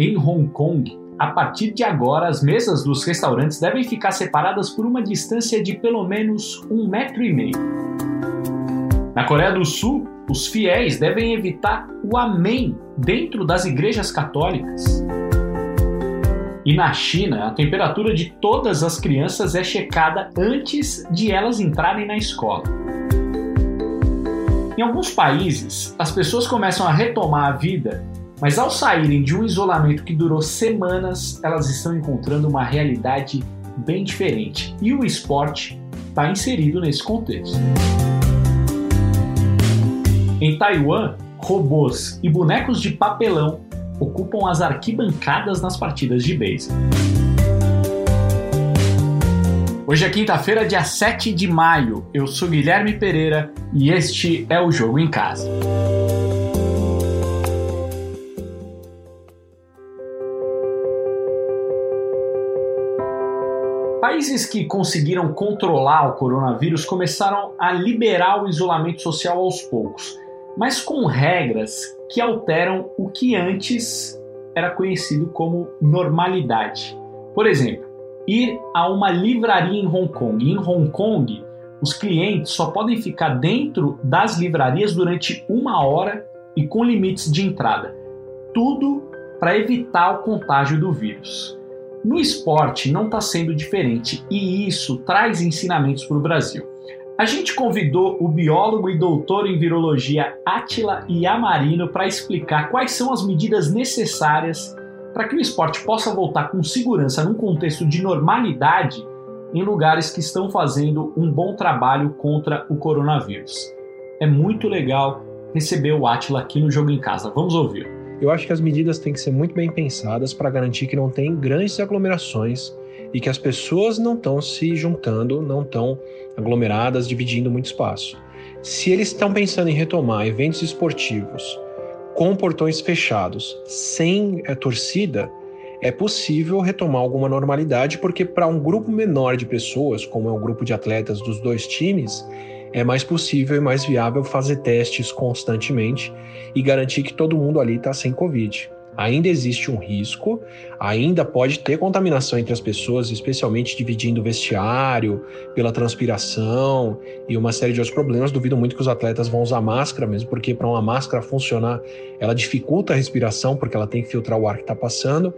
em Hong Kong, a partir de agora as mesas dos restaurantes devem ficar separadas por uma distância de pelo menos um metro e meio. Na Coreia do Sul, os fiéis devem evitar o Amém dentro das igrejas católicas. E na China, a temperatura de todas as crianças é checada antes de elas entrarem na escola. Em alguns países, as pessoas começam a retomar a vida, mas ao saírem de um isolamento que durou semanas, elas estão encontrando uma realidade bem diferente. E o esporte está inserido nesse contexto. Em Taiwan, robôs e bonecos de papelão ocupam as arquibancadas nas partidas de beisebol. Hoje é quinta-feira, dia 7 de maio. Eu sou Guilherme Pereira e este é o Jogo em Casa. Países que conseguiram controlar o coronavírus começaram a liberar o isolamento social aos poucos mas com regras que alteram o que antes era conhecido como normalidade. Por exemplo, ir a uma livraria em Hong Kong. Em Hong Kong, os clientes só podem ficar dentro das livrarias durante uma hora e com limites de entrada. Tudo para evitar o contágio do vírus. No esporte não está sendo diferente e isso traz ensinamentos para o Brasil. A gente convidou o biólogo e doutor em virologia Atila Yamarino para explicar quais são as medidas necessárias para que o esporte possa voltar com segurança num contexto de normalidade em lugares que estão fazendo um bom trabalho contra o coronavírus. É muito legal receber o Atila aqui no Jogo em Casa. Vamos ouvir. Eu acho que as medidas têm que ser muito bem pensadas para garantir que não tem grandes aglomerações e que as pessoas não estão se juntando, não estão aglomeradas, dividindo muito espaço. Se eles estão pensando em retomar eventos esportivos com portões fechados, sem a torcida, é possível retomar alguma normalidade, porque para um grupo menor de pessoas, como é o grupo de atletas dos dois times, é mais possível e mais viável fazer testes constantemente e garantir que todo mundo ali está sem Covid ainda existe um risco, ainda pode ter contaminação entre as pessoas, especialmente dividindo o vestiário, pela transpiração e uma série de outros problemas. Duvido muito que os atletas vão usar máscara mesmo, porque para uma máscara funcionar, ela dificulta a respiração, porque ela tem que filtrar o ar que está passando.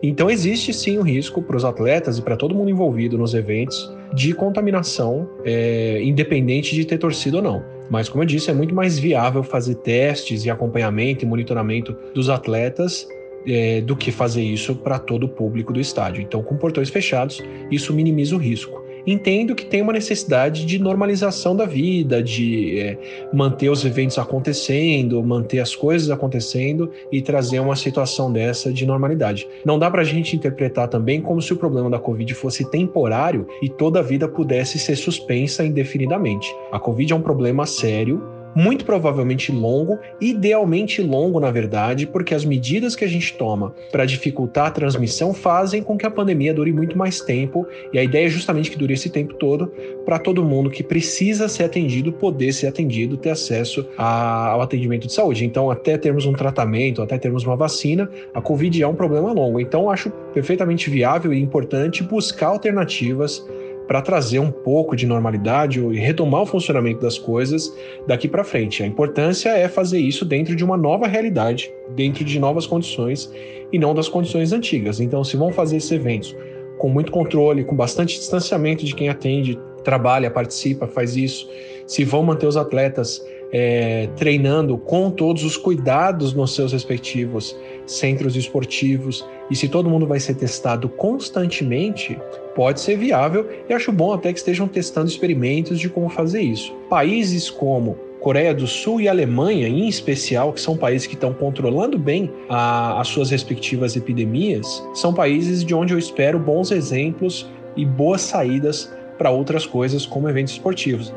Então existe sim um risco para os atletas e para todo mundo envolvido nos eventos de contaminação, é, independente de ter torcido ou não. Mas, como eu disse, é muito mais viável fazer testes e acompanhamento e monitoramento dos atletas é, do que fazer isso para todo o público do estádio. Então, com portões fechados, isso minimiza o risco entendo que tem uma necessidade de normalização da vida, de é, manter os eventos acontecendo, manter as coisas acontecendo e trazer uma situação dessa de normalidade. Não dá para a gente interpretar também como se o problema da Covid fosse temporário e toda a vida pudesse ser suspensa indefinidamente. A Covid é um problema sério muito provavelmente longo, idealmente longo, na verdade, porque as medidas que a gente toma para dificultar a transmissão fazem com que a pandemia dure muito mais tempo, e a ideia é justamente que dure esse tempo todo para todo mundo que precisa ser atendido poder ser atendido, ter acesso a, ao atendimento de saúde. Então, até termos um tratamento, até termos uma vacina, a Covid é um problema longo. Então, acho perfeitamente viável e importante buscar alternativas para trazer um pouco de normalidade e retomar o funcionamento das coisas daqui para frente. A importância é fazer isso dentro de uma nova realidade, dentro de novas condições e não das condições antigas. Então, se vão fazer esses eventos com muito controle, com bastante distanciamento de quem atende, trabalha, participa, faz isso, se vão manter os atletas é, treinando com todos os cuidados nos seus respectivos centros esportivos e se todo mundo vai ser testado constantemente, pode ser viável e acho bom até que estejam testando experimentos de como fazer isso. Países como Coreia do Sul e Alemanha, em especial, que são países que estão controlando bem a, as suas respectivas epidemias, são países de onde eu espero bons exemplos e boas saídas para outras coisas, como eventos esportivos.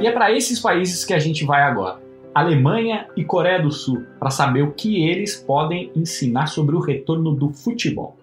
E é para esses países que a gente vai agora. Alemanha e Coreia do Sul, para saber o que eles podem ensinar sobre o retorno do futebol.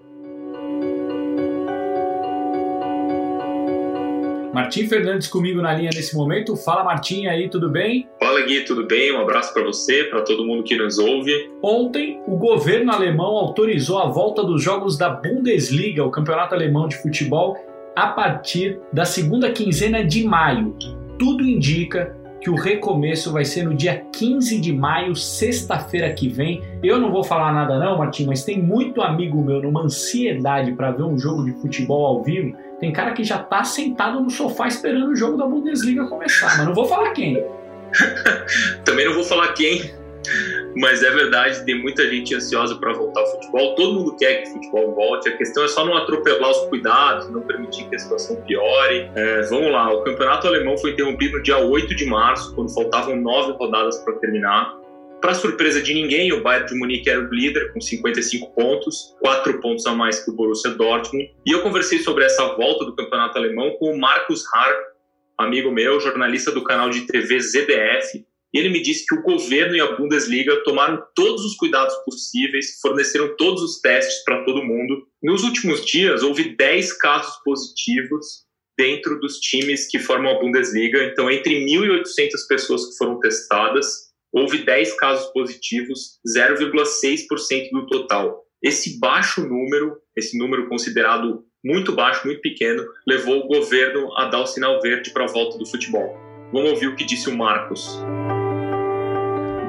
Martim Fernandes comigo na linha nesse momento. Fala Martim aí, tudo bem? Fala Gui, tudo bem? Um abraço para você, para todo mundo que nos ouve. Ontem, o governo alemão autorizou a volta dos jogos da Bundesliga, o campeonato alemão de futebol, a partir da segunda quinzena de maio. Tudo indica que o recomeço vai ser no dia 15 de maio, sexta-feira que vem. Eu não vou falar nada não, Martim, mas tem muito amigo meu numa ansiedade para ver um jogo de futebol ao vivo. Tem cara que já tá sentado no sofá esperando o jogo da Bundesliga começar, mas não vou falar quem. Também não vou falar quem, mas é verdade, tem muita gente ansiosa para voltar ao futebol. Todo mundo quer que o futebol volte. A questão é só não atropelar os cuidados, não permitir que a situação piore. É, vamos lá, o campeonato alemão foi interrompido no dia 8 de março, quando faltavam nove rodadas para terminar. Para surpresa de ninguém, o Bayern de Munique era o líder com 55 pontos, quatro pontos a mais que o Borussia Dortmund. E eu conversei sobre essa volta do campeonato alemão com o Markus Harp, amigo meu, jornalista do canal de TV ZDF, e ele me disse que o governo e a Bundesliga tomaram todos os cuidados possíveis, forneceram todos os testes para todo mundo. Nos últimos dias, houve 10 casos positivos dentro dos times que formam a Bundesliga. Então, entre 1.800 pessoas que foram testadas, houve 10 casos positivos, 0,6% do total. Esse baixo número, esse número considerado muito baixo, muito pequeno, levou o governo a dar o sinal verde para a volta do futebol. Vamos ouvir o que disse o Marcos.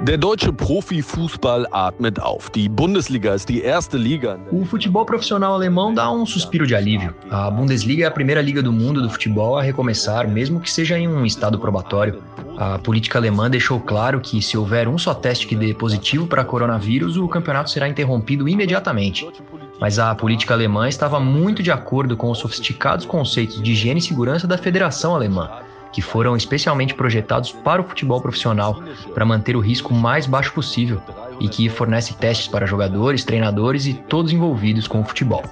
Der deutsche Profifußball atmet auf. Die Bundesliga ist die erste Liga. O futebol profissional alemão dá um suspiro de alívio. A Bundesliga é a primeira liga do mundo do futebol a recomeçar, mesmo que seja em um estado probatório. A política alemã deixou claro que se houver um só teste que dê positivo para coronavírus, o campeonato será interrompido imediatamente. Mas a política alemã estava muito de acordo com os sofisticados conceitos de higiene e segurança da Federação Alemã que foram especialmente projetados para o futebol profissional, para manter o risco mais baixo possível e que fornece testes para jogadores, treinadores e todos envolvidos com o futebol.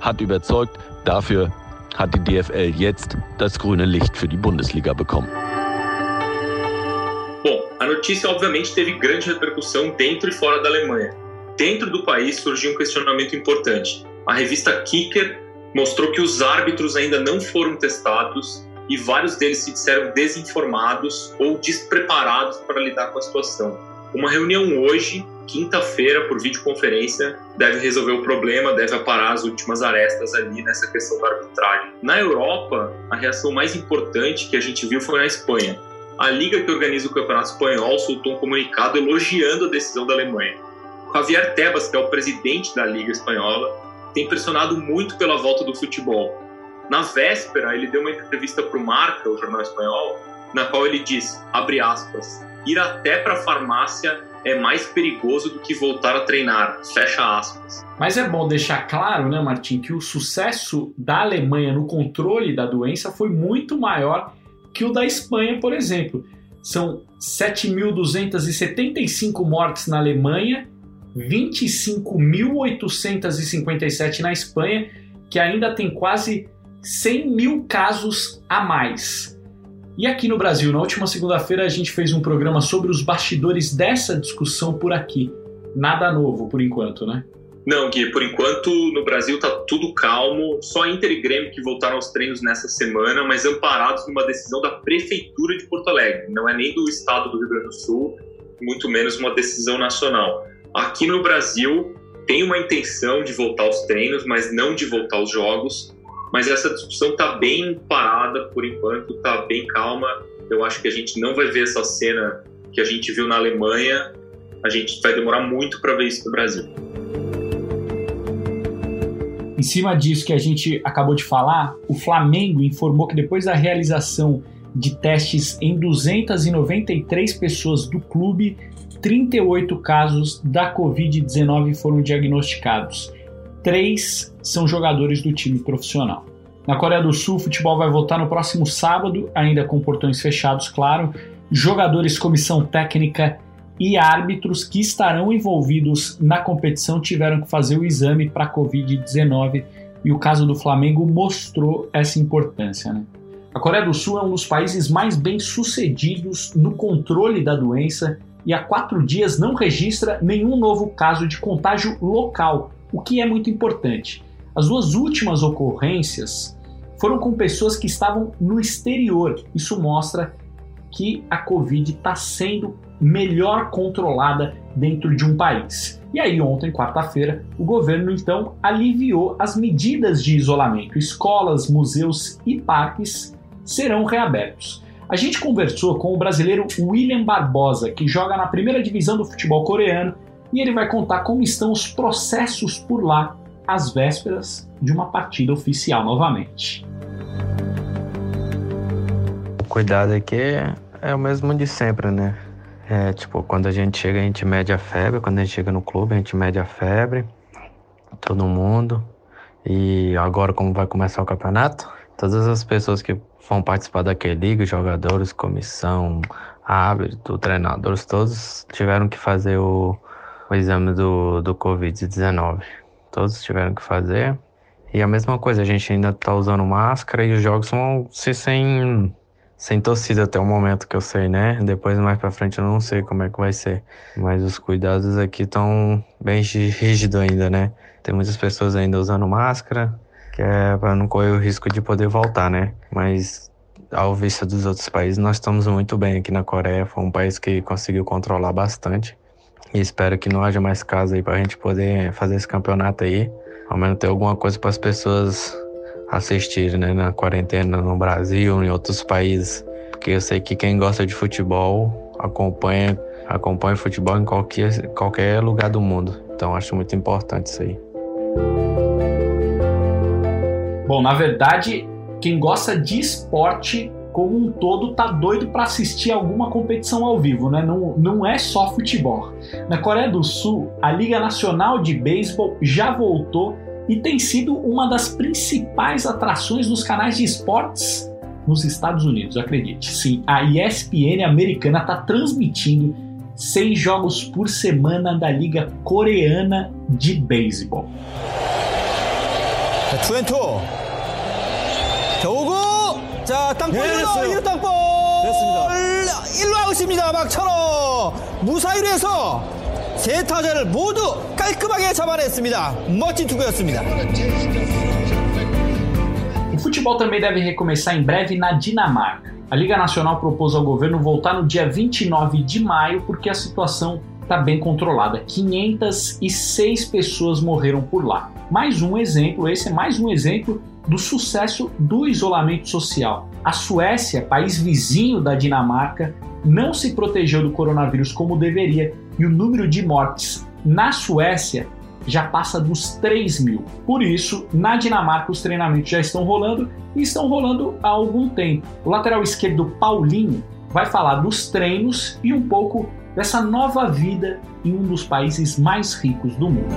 hat überzeugt. Dafür hat die DFL jetzt das grüne Licht für die Bundesliga bekommen. Bom, a notícia obviamente teve grande repercussão dentro e fora da Alemanha. Dentro do país surgiu um questionamento importante. A revista Kicker mostrou que os árbitros ainda não foram testados e vários deles se disseram desinformados ou despreparados para lidar com a situação. Uma reunião hoje, quinta-feira, por videoconferência, deve resolver o problema, deve aparar as últimas arestas ali nessa questão da arbitragem. Na Europa, a reação mais importante que a gente viu foi na Espanha. A liga que organiza o campeonato espanhol soltou um comunicado elogiando a decisão da Alemanha. Javier Tebas, que é o presidente da liga espanhola, tem pressionado muito pela volta do futebol na véspera, ele deu uma entrevista para o Marca, o jornal espanhol, na qual ele disse, abre aspas, ir até para a farmácia é mais perigoso do que voltar a treinar, fecha aspas. Mas é bom deixar claro, né, Martim, que o sucesso da Alemanha no controle da doença foi muito maior que o da Espanha, por exemplo. São 7.275 mortes na Alemanha, 25.857 na Espanha, que ainda tem quase 100 mil casos a mais. E aqui no Brasil, na última segunda-feira, a gente fez um programa sobre os bastidores dessa discussão por aqui. Nada novo por enquanto, né? Não, Gui, por enquanto no Brasil tá tudo calmo. Só Inter e Grêmio que voltaram aos treinos nessa semana, mas amparados numa decisão da Prefeitura de Porto Alegre. Não é nem do Estado do Rio Grande do Sul, muito menos uma decisão nacional. Aqui no Brasil tem uma intenção de voltar aos treinos, mas não de voltar aos jogos mas essa discussão está bem parada por enquanto, está bem calma. Eu acho que a gente não vai ver essa cena que a gente viu na Alemanha. A gente vai demorar muito para ver isso no Brasil. Em cima disso que a gente acabou de falar, o Flamengo informou que depois da realização de testes em 293 pessoas do clube, 38 casos da Covid-19 foram diagnosticados três são jogadores do time profissional. Na Coreia do Sul, o futebol vai voltar no próximo sábado, ainda com portões fechados, claro. Jogadores, comissão técnica e árbitros que estarão envolvidos na competição tiveram que fazer o exame para a Covid-19 e o caso do Flamengo mostrou essa importância. Né? A Coreia do Sul é um dos países mais bem sucedidos no controle da doença e há quatro dias não registra nenhum novo caso de contágio local, o que é muito importante. As duas últimas ocorrências foram com pessoas que estavam no exterior. Isso mostra que a Covid está sendo melhor controlada dentro de um país. E aí, ontem, quarta-feira, o governo então aliviou as medidas de isolamento. Escolas, museus e parques serão reabertos. A gente conversou com o brasileiro William Barbosa, que joga na primeira divisão do futebol coreano, e ele vai contar como estão os processos por lá às vésperas de uma partida oficial novamente. O cuidado aqui é o mesmo de sempre, né? É, tipo, quando a gente chega, a gente mede a febre. Quando a gente chega no clube, a gente mede a febre. Todo mundo. E agora, como vai começar o campeonato, todas as pessoas que vão participar daquele liga, jogadores, comissão, árbitro, treinadores, todos tiveram que fazer o, o exame do, do Covid-19. Todos tiveram que fazer. E a mesma coisa, a gente ainda tá usando máscara e os jogos vão ser sem, sem torcida até o momento que eu sei, né? Depois, mais pra frente, eu não sei como é que vai ser. Mas os cuidados aqui estão bem rígidos ainda, né? Tem muitas pessoas ainda usando máscara, que é para não correr o risco de poder voltar, né? Mas ao vista dos outros países, nós estamos muito bem aqui na Coreia. Foi um país que conseguiu controlar bastante. E espero que não haja mais casos aí para a gente poder fazer esse campeonato aí. Ao menos ter alguma coisa para as pessoas assistirem, né? Na quarentena no Brasil, em outros países. Porque eu sei que quem gosta de futebol acompanha, acompanha futebol em qualquer, qualquer lugar do mundo. Então acho muito importante isso aí. Bom, na verdade, quem gosta de esporte como um todo tá doido para assistir alguma competição ao vivo, né? Não, não é só futebol. Na Coreia do Sul, a Liga Nacional de Beisebol já voltou e tem sido uma das principais atrações dos canais de esportes nos Estados Unidos, acredite. Sim, a ESPN americana está transmitindo seis jogos por semana da Liga Coreana de Beisebol. 투앤투 자 오고 자 땅볼 네, 1루 땅볼 됐습니다 1루 아웃입니다 막천호 무사히로 세 타자를 모두 깔끔하게 잡아냈습니다 멋진 투구였습니다 O futebol também deve recomeçar em breve na Dinamarca. A Liga Nacional propôs ao governo voltar no dia 29 de maio porque a situação está bem controlada. 506 pessoas morreram por lá. Mais um exemplo, esse é mais um exemplo do sucesso do isolamento social. A Suécia, país vizinho da Dinamarca, não se protegeu do coronavírus como deveria e o número de mortes na Suécia já passa dos 3 mil. Por isso, na Dinamarca, os treinamentos já estão rolando e estão rolando há algum tempo. O lateral esquerdo Paulinho vai falar dos treinos e um pouco dessa nova vida em um dos países mais ricos do mundo.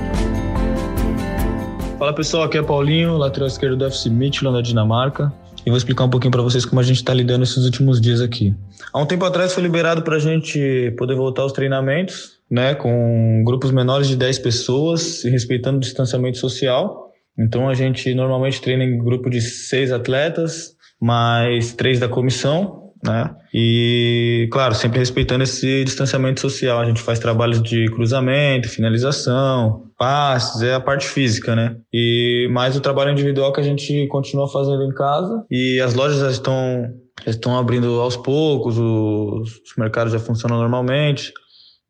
Fala pessoal, aqui é Paulinho, lateral esquerdo do FC Midtjylland da Dinamarca. E vou explicar um pouquinho para vocês como a gente está lidando esses últimos dias aqui. Há um tempo atrás foi liberado para a gente poder voltar aos treinamentos, né, com grupos menores de 10 pessoas, respeitando o distanciamento social. Então a gente normalmente treina em grupo de seis atletas, mais três da comissão, né? E, claro, sempre respeitando esse distanciamento social. A gente faz trabalhos de cruzamento, finalização, passes, é a parte física, né? E mais o trabalho individual que a gente continua fazendo em casa. E as lojas já estão, já estão abrindo aos poucos, os, os mercados já funcionam normalmente.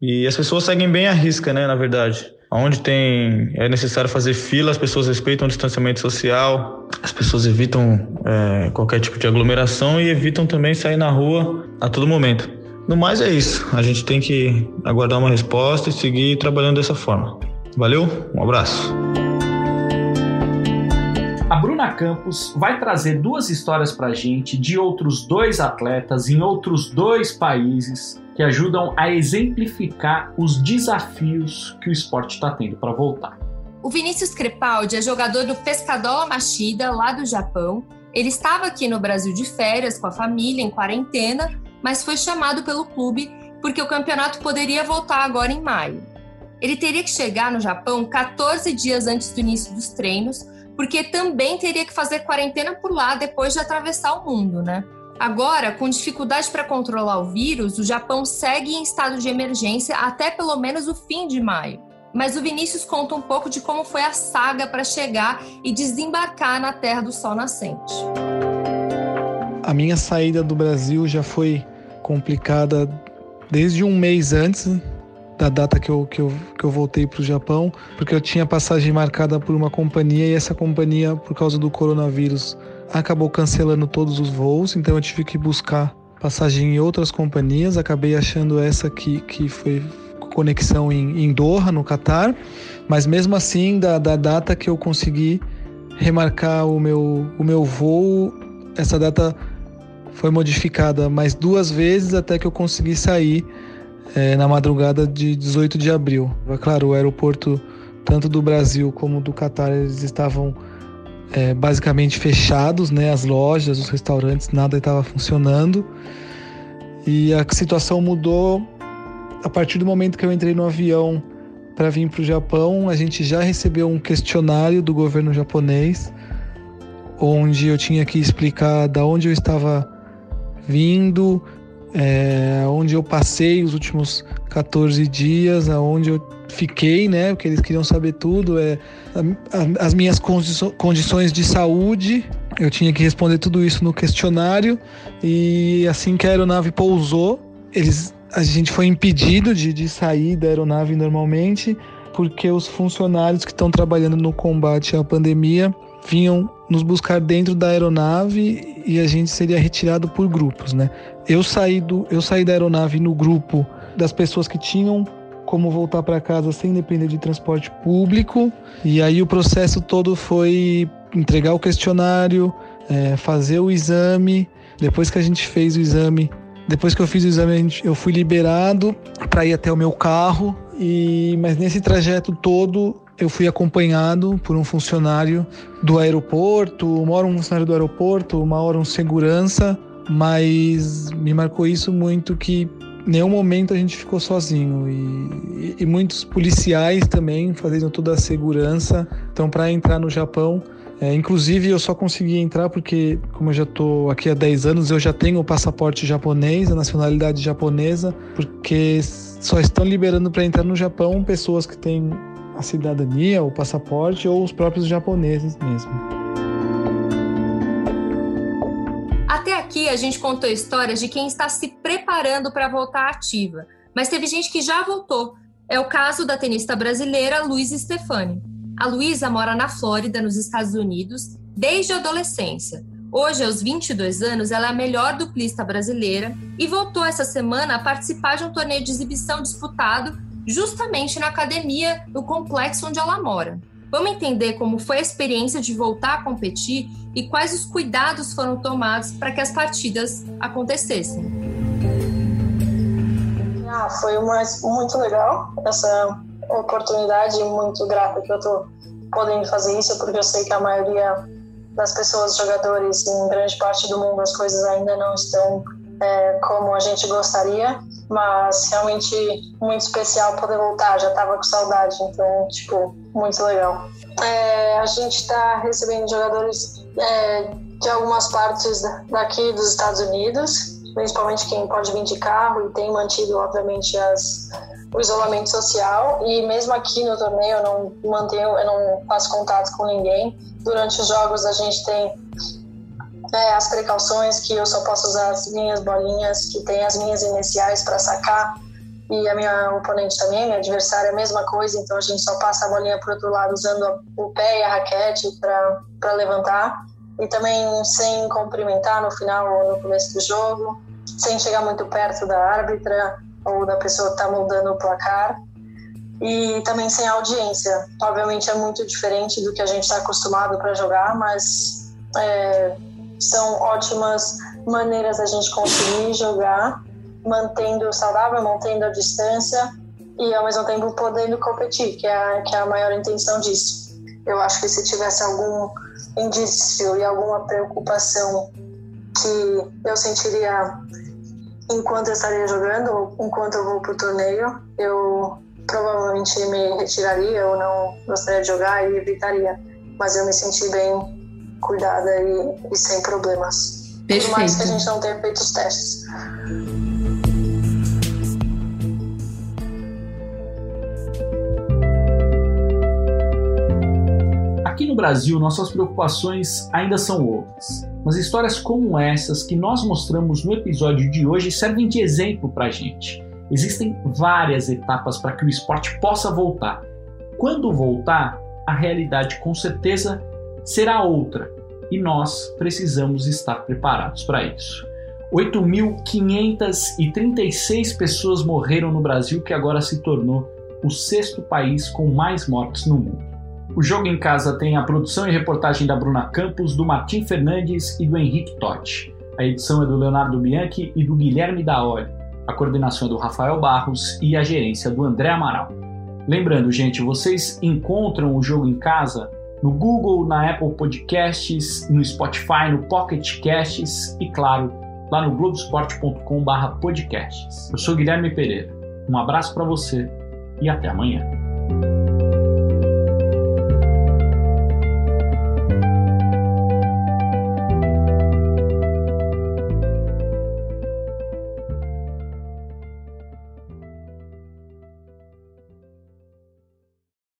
E as pessoas seguem bem a risca, né, na verdade. Onde tem é necessário fazer fila, as pessoas respeitam o distanciamento social, as pessoas evitam é, qualquer tipo de aglomeração e evitam também sair na rua a todo momento. No mais é isso. A gente tem que aguardar uma resposta e seguir trabalhando dessa forma. Valeu, um abraço. A Bruna Campos vai trazer duas histórias para gente de outros dois atletas em outros dois países que ajudam a exemplificar os desafios que o esporte está tendo para voltar. O Vinícius Crepaldi é jogador do Pescadola Machida, lá do Japão. Ele estava aqui no Brasil de férias com a família, em quarentena, mas foi chamado pelo clube porque o campeonato poderia voltar agora em maio. Ele teria que chegar no Japão 14 dias antes do início dos treinos, porque também teria que fazer quarentena por lá depois de atravessar o mundo, né? Agora, com dificuldade para controlar o vírus, o Japão segue em estado de emergência até pelo menos o fim de maio. Mas o Vinícius conta um pouco de como foi a saga para chegar e desembarcar na Terra do Sol Nascente. A minha saída do Brasil já foi complicada desde um mês antes da data que eu, que eu, que eu voltei para o Japão, porque eu tinha passagem marcada por uma companhia e essa companhia, por causa do coronavírus, acabou cancelando todos os voos, então eu tive que buscar passagem em outras companhias. Acabei achando essa que, que foi conexão em, em Doha, no Catar, mas mesmo assim, da, da data que eu consegui remarcar o meu, o meu voo, essa data foi modificada mais duas vezes até que eu consegui sair é, na madrugada de 18 de abril. É claro, o aeroporto, tanto do Brasil como do Catar, eles estavam é, basicamente fechados, né? As lojas, os restaurantes, nada estava funcionando. E a situação mudou a partir do momento que eu entrei no avião para vir para o Japão. A gente já recebeu um questionário do governo japonês, onde eu tinha que explicar da onde eu estava vindo, é, onde eu passei os últimos 14 dias, aonde eu fiquei, né? Porque eles queriam saber tudo, é, a, a, as minhas condições de saúde. Eu tinha que responder tudo isso no questionário e assim que a aeronave pousou, eles, a gente foi impedido de, de sair da aeronave normalmente, porque os funcionários que estão trabalhando no combate à pandemia vinham nos buscar dentro da aeronave e a gente seria retirado por grupos, né? Eu saí, do, eu saí da aeronave no grupo das pessoas que tinham como voltar para casa sem depender de transporte público. E aí o processo todo foi entregar o questionário, é, fazer o exame. Depois que a gente fez o exame, depois que eu fiz o exame, eu fui liberado para ir até o meu carro. E mas nesse trajeto todo eu fui acompanhado por um funcionário do aeroporto, uma hora um funcionário do aeroporto, uma hora um segurança mas me marcou isso muito que nenhum momento a gente ficou sozinho e, e muitos policiais também fazendo toda a segurança. Então, para entrar no Japão, é, inclusive eu só consegui entrar porque, como eu já estou aqui há 10 anos, eu já tenho o passaporte japonês, a nacionalidade japonesa, porque só estão liberando para entrar no Japão pessoas que têm a cidadania, o passaporte ou os próprios japoneses mesmo. A gente contou histórias de quem está se preparando para voltar ativa, mas teve gente que já voltou. É o caso da tenista brasileira Luísa Stefani. A Luísa mora na Flórida, nos Estados Unidos, desde a adolescência. Hoje, aos 22 anos, ela é a melhor duplista brasileira e voltou essa semana a participar de um torneio de exibição disputado justamente na academia do complexo onde ela mora. Vamos entender como foi a experiência de voltar a competir e quais os cuidados foram tomados para que as partidas acontecessem. Ah, foi uma, muito legal essa oportunidade, muito grata que eu estou podendo fazer isso, porque eu sei que a maioria das pessoas, jogadores, em grande parte do mundo, as coisas ainda não estão é, como a gente gostaria, mas realmente muito especial poder voltar. Já tava com saudade, então, tipo, muito legal. É, a gente está recebendo jogadores é, de algumas partes daqui dos Estados Unidos, principalmente quem pode vir de carro e tem mantido, obviamente, as, o isolamento social. E mesmo aqui no torneio, eu não mantenho, eu não faço contato com ninguém. Durante os jogos, a gente tem é, as precauções que eu só posso usar as minhas bolinhas, que tem as minhas iniciais para sacar, e a minha oponente também, minha adversária, a mesma coisa, então a gente só passa a bolinha para outro lado usando o pé e a raquete para levantar, e também sem cumprimentar no final ou no começo do jogo, sem chegar muito perto da árbitra ou da pessoa que está mudando o placar, e também sem audiência. Obviamente é muito diferente do que a gente está acostumado para jogar, mas é, são ótimas maneiras da gente conseguir jogar, mantendo saudável, mantendo a distância e ao mesmo tempo podendo competir, que é a, que é a maior intenção disso. Eu acho que se tivesse algum indício e alguma preocupação que eu sentiria enquanto eu estaria jogando, enquanto eu vou para o torneio, eu provavelmente me retiraria ou não gostaria de jogar e evitaria. Mas eu me senti bem cuidada e, e sem problemas. Perfeito. Por mais que a gente não tenha feito os testes. Aqui no Brasil, nossas preocupações ainda são outras. Mas histórias como essas que nós mostramos no episódio de hoje servem de exemplo para a gente. Existem várias etapas para que o esporte possa voltar. Quando voltar, a realidade com certeza será outra e nós precisamos estar preparados para isso. 8.536 pessoas morreram no Brasil, que agora se tornou o sexto país com mais mortes no mundo. O Jogo em Casa tem a produção e reportagem da Bruna Campos, do Martim Fernandes e do Henrique Totti. A edição é do Leonardo Bianchi e do Guilherme Daoli. A coordenação é do Rafael Barros e a gerência do André Amaral. Lembrando, gente, vocês encontram o Jogo em Casa no Google, na Apple Podcasts, no Spotify, no Pocket Casts e, claro, lá no globesport.com/podcasts. Eu sou Guilherme Pereira. Um abraço para você e até amanhã.